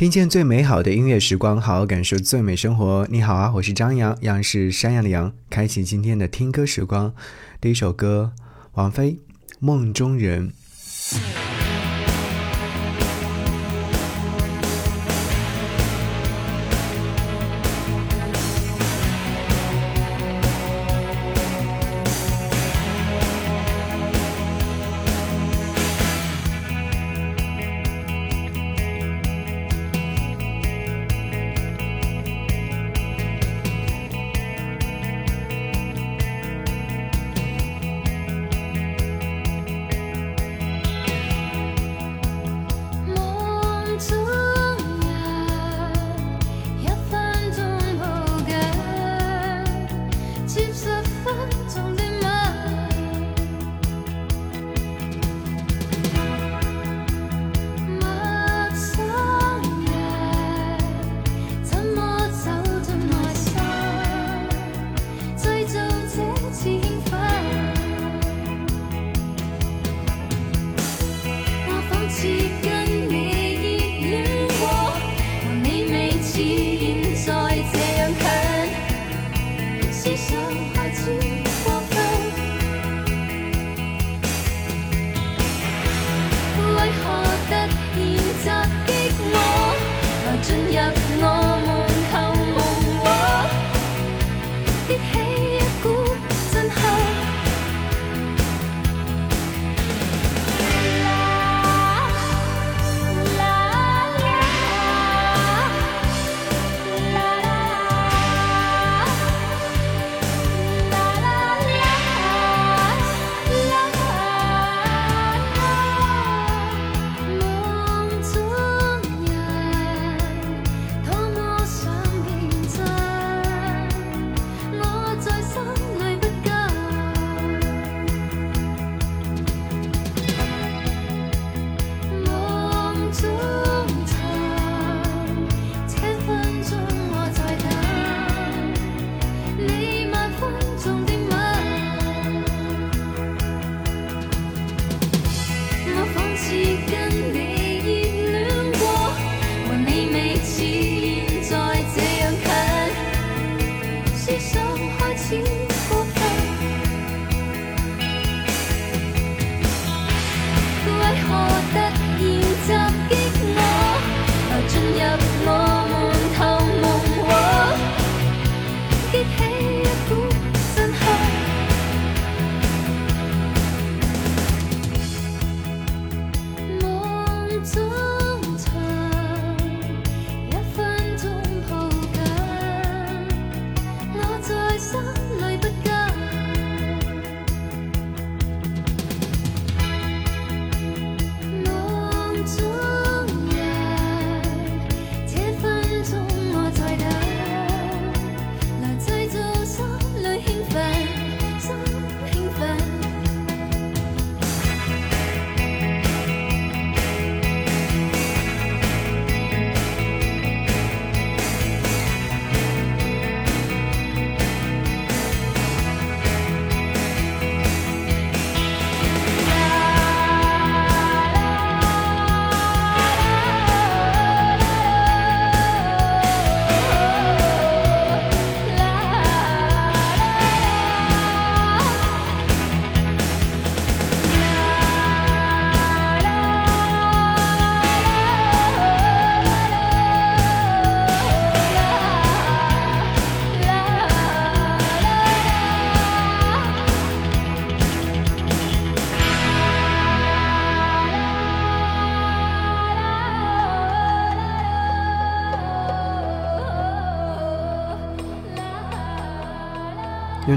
听见最美好的音乐时光，好好感受最美生活。你好啊，我是张扬，杨是山羊的羊。开启今天的听歌时光，第一首歌，王菲《梦中人》。用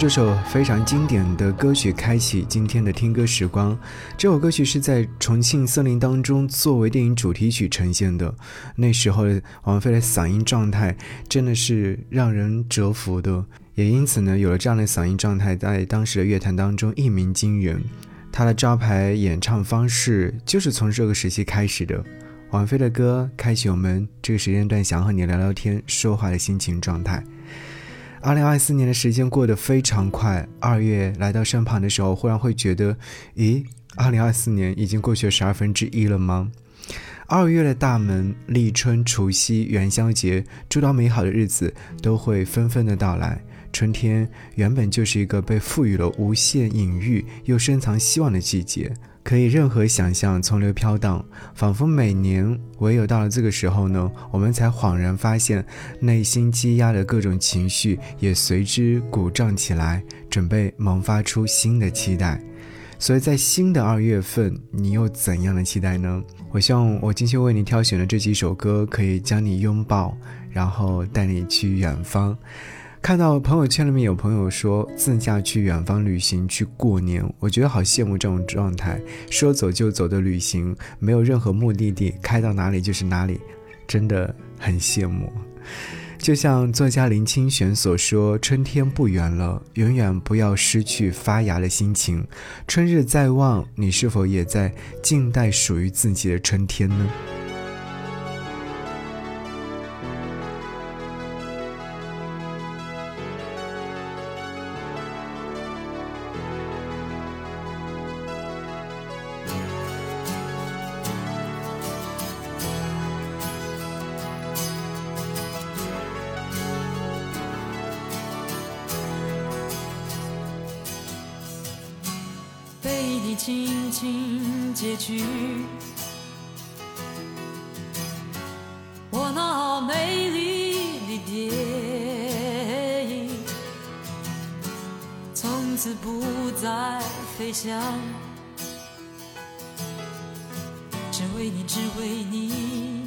这首非常经典的歌曲开启今天的听歌时光。这首歌曲是在《重庆森林》当中作为电影主题曲呈现的。那时候王菲的嗓音状态真的是让人折服的，也因此呢，有了这样的嗓音状态，在当时的乐坛当中一鸣惊人。她的招牌演唱方式就是从这个时期开始的。王菲的歌开启我们这个时间段想和你聊聊天、说话的心情状态。二零二四年的时间过得非常快，二月来到身旁的时候，忽然会觉得，咦，二零二四年已经过去了十二分之一了吗？二月的大门，立春、除夕、元宵节，诸多美好的日子都会纷纷的到来。春天原本就是一个被赋予了无限隐喻又深藏希望的季节，可以任何想象，从流飘荡，仿佛每年唯有到了这个时候呢，我们才恍然发现，内心积压的各种情绪也随之鼓胀起来，准备萌发出新的期待。所以在新的二月份，你有怎样的期待呢？我希望我精心为你挑选的这几首歌，可以将你拥抱，然后带你去远方。看到朋友圈里面有朋友说自驾去远方旅行去过年，我觉得好羡慕这种状态，说走就走的旅行，没有任何目的地，开到哪里就是哪里，真的很羡慕。就像作家林清玄所说：“春天不远了，永远不要失去发芽的心情。春日在望，你是否也在静待属于自己的春天呢？”将只为你只为你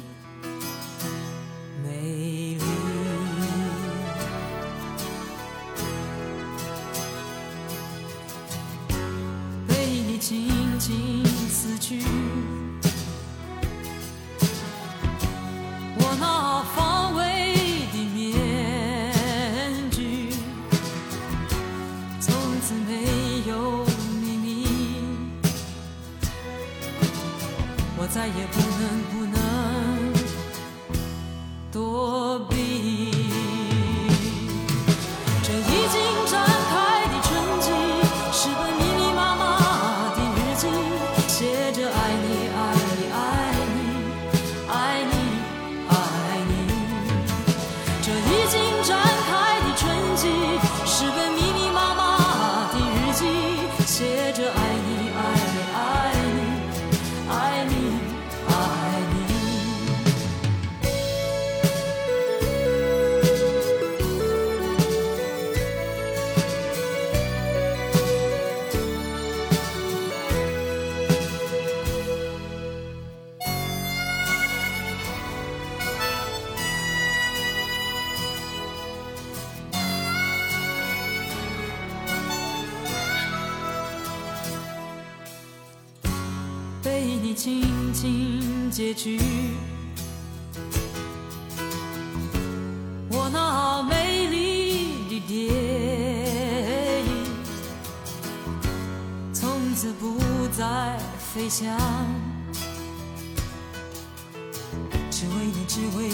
美丽。为你静静死去不轻轻结局，我那美丽的电影，从此不再飞翔，只为你，只为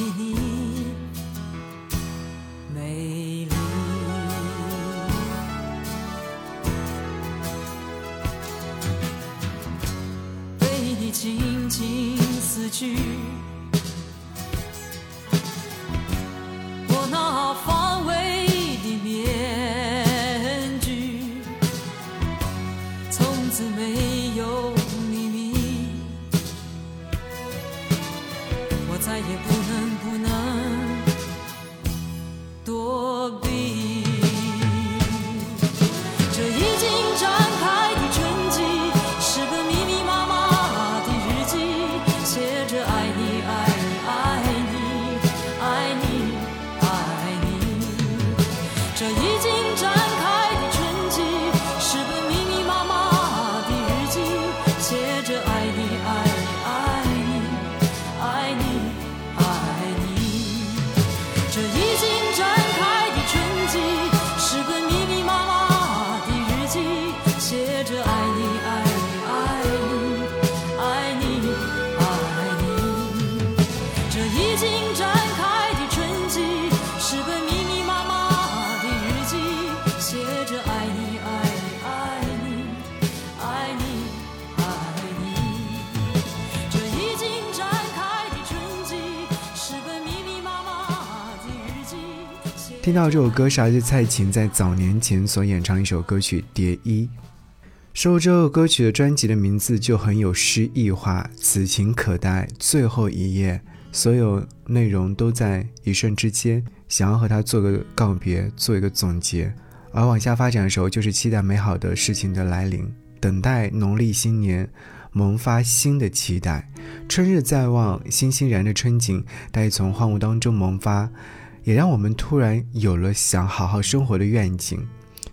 听到这首歌是来自蔡琴在早年前所演唱一首歌曲《蝶衣》。收录这首歌曲的专辑的名字就很有诗意化，此情可待最后一页，所有内容都在一瞬之间，想要和他做个告别，做一个总结。而往下发展的时候，就是期待美好的事情的来临，等待农历新年，萌发新的期待。春日在望，欣欣然的春景，待从荒芜当中萌发，也让我们突然有了想好好生活的愿景。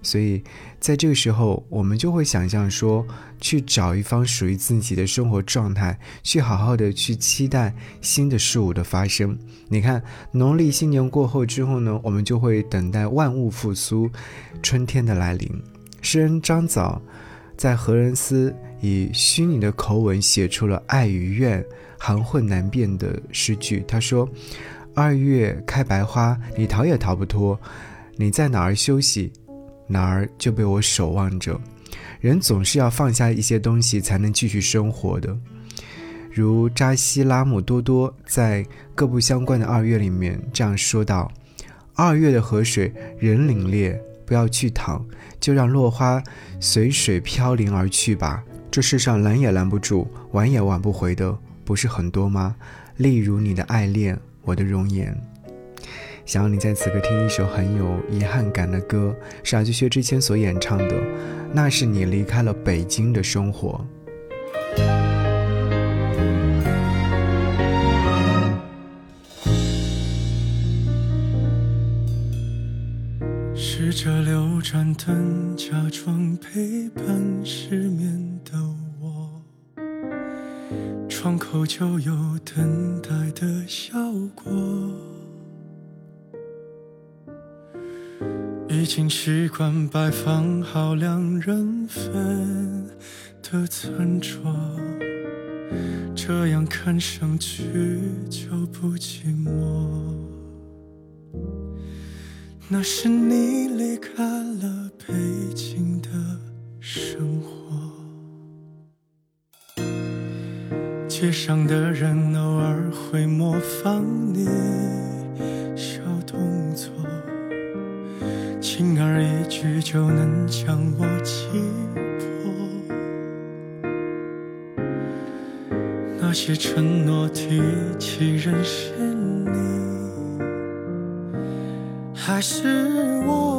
所以，在这个时候，我们就会想象说，去找一方属于自己的生活状态，去好好的去期待新的事物的发生。你看，农历新年过后之后呢，我们就会等待万物复苏，春天的来临。诗人张枣在《何人思》以虚拟的口吻写出了爱与怨含混难辨的诗句。他说：“二月开白花，你逃也逃不脱，你在哪儿休息？”哪儿就被我守望着。人总是要放下一些东西，才能继续生活的。如扎西拉姆多多在各不相关的二月里面这样说道：“二月的河水人凛冽，不要去淌，就让落花随水飘零而去吧。这世上拦也拦不住，挽也挽不回的，不是很多吗？例如你的爱恋，我的容颜。”想要你在此刻听一首很有遗憾感的歌，是来自薛之谦所演唱的。那是你离开了北京的生活。试着留盏灯，假装陪伴失眠的我，窗口就有等待的效果。已经习惯摆放好两人份的餐桌，这样看上去就不寂寞。那是你离开了北京的生活，街上的人偶尔会模仿你小动作。轻而易举就能将我击破，那些承诺提起认识你，还是我？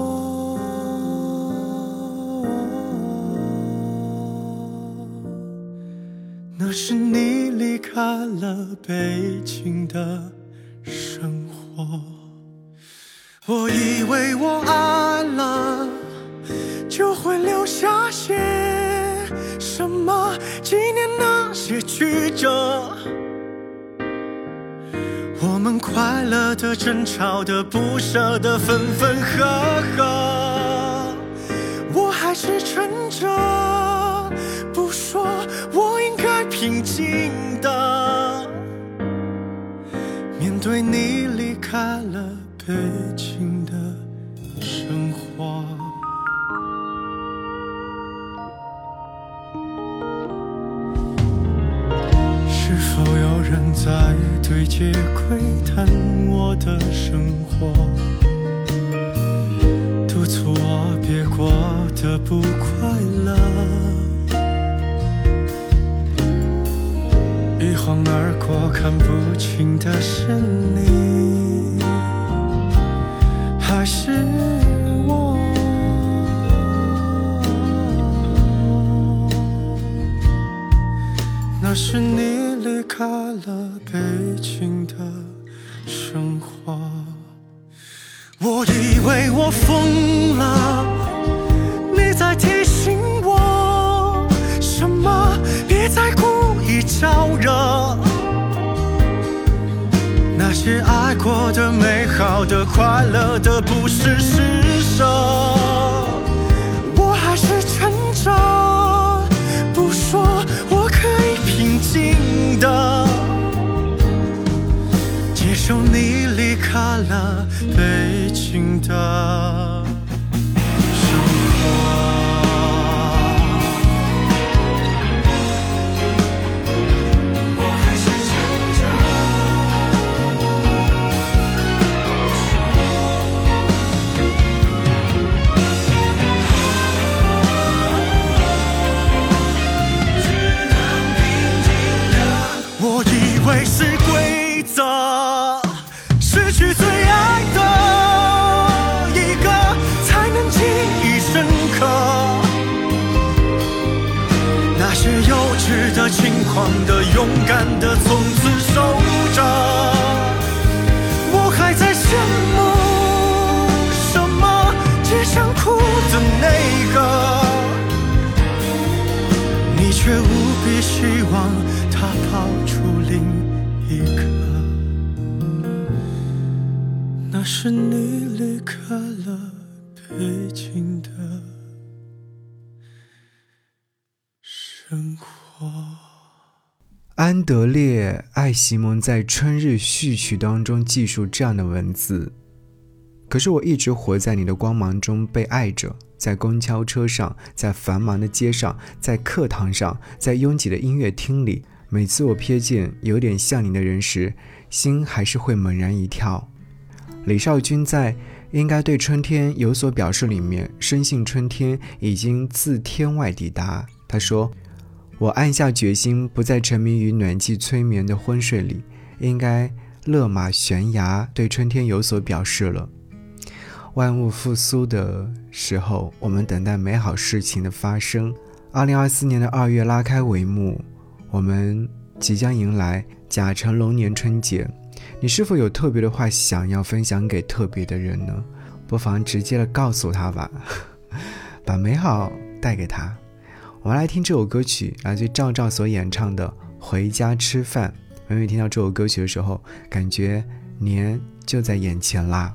北京的生活。我以为我爱了，就会留下些什么纪念那些曲折。我们快乐的、争吵的、不舍的、分分合合。我还是撑着不说，我应该平静的对你离开了。北京的生活，是否有人在对街窥探我的生活，督促我别过得不快晃而过，看不清的是你。还是我？那是你离开了北京的生活。我以为我疯了，招惹。那些爱过的、美好的、快乐的，不是施舍。轻狂的、勇敢的，从此守着。我还在羡慕什么？只想哭的那个。你却无比希望他跑出另一个，那是你离开了安德烈·艾席蒙在《春日序曲》当中记述这样的文字：可是我一直活在你的光芒中，被爱着。在公交车上，在繁忙的街上，在课堂上，在拥挤的音乐厅里，每次我瞥见有点像你的人时，心还是会猛然一跳。李少君在《应该对春天有所表示》里面，深信春天已经自天外抵达。他说：“我暗下决心，不再沉迷于暖气催眠的昏睡里，应该勒马悬崖，对春天有所表示了。”万物复苏的时候，我们等待美好事情的发生。二零二四年的二月拉开帷幕，我们即将迎来甲辰龙年春节。你是否有特别的话想要分享给特别的人呢？不妨直接的告诉他吧，把美好带给他。我们来听这首歌曲，来自赵照所演唱的《回家吃饭》。每每听到这首歌曲的时候，感觉年就在眼前啦。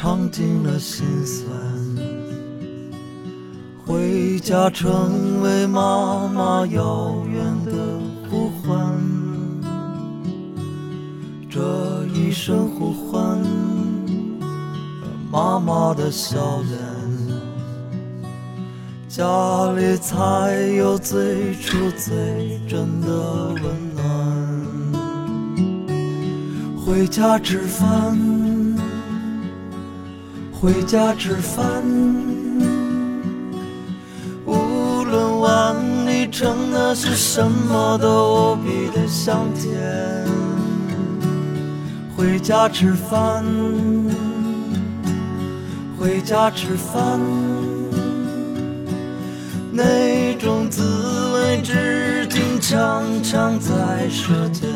尝尽了辛酸，回家成为妈妈遥远的呼唤。这一声呼唤，妈妈的笑脸，家里才有最初最真的温暖。回家吃饭，回家吃饭。无论碗里盛的是什么，都无比的香甜。回家吃饭，回家吃饭，那种滋味至今常常在舌尖。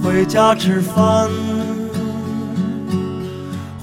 回家吃饭，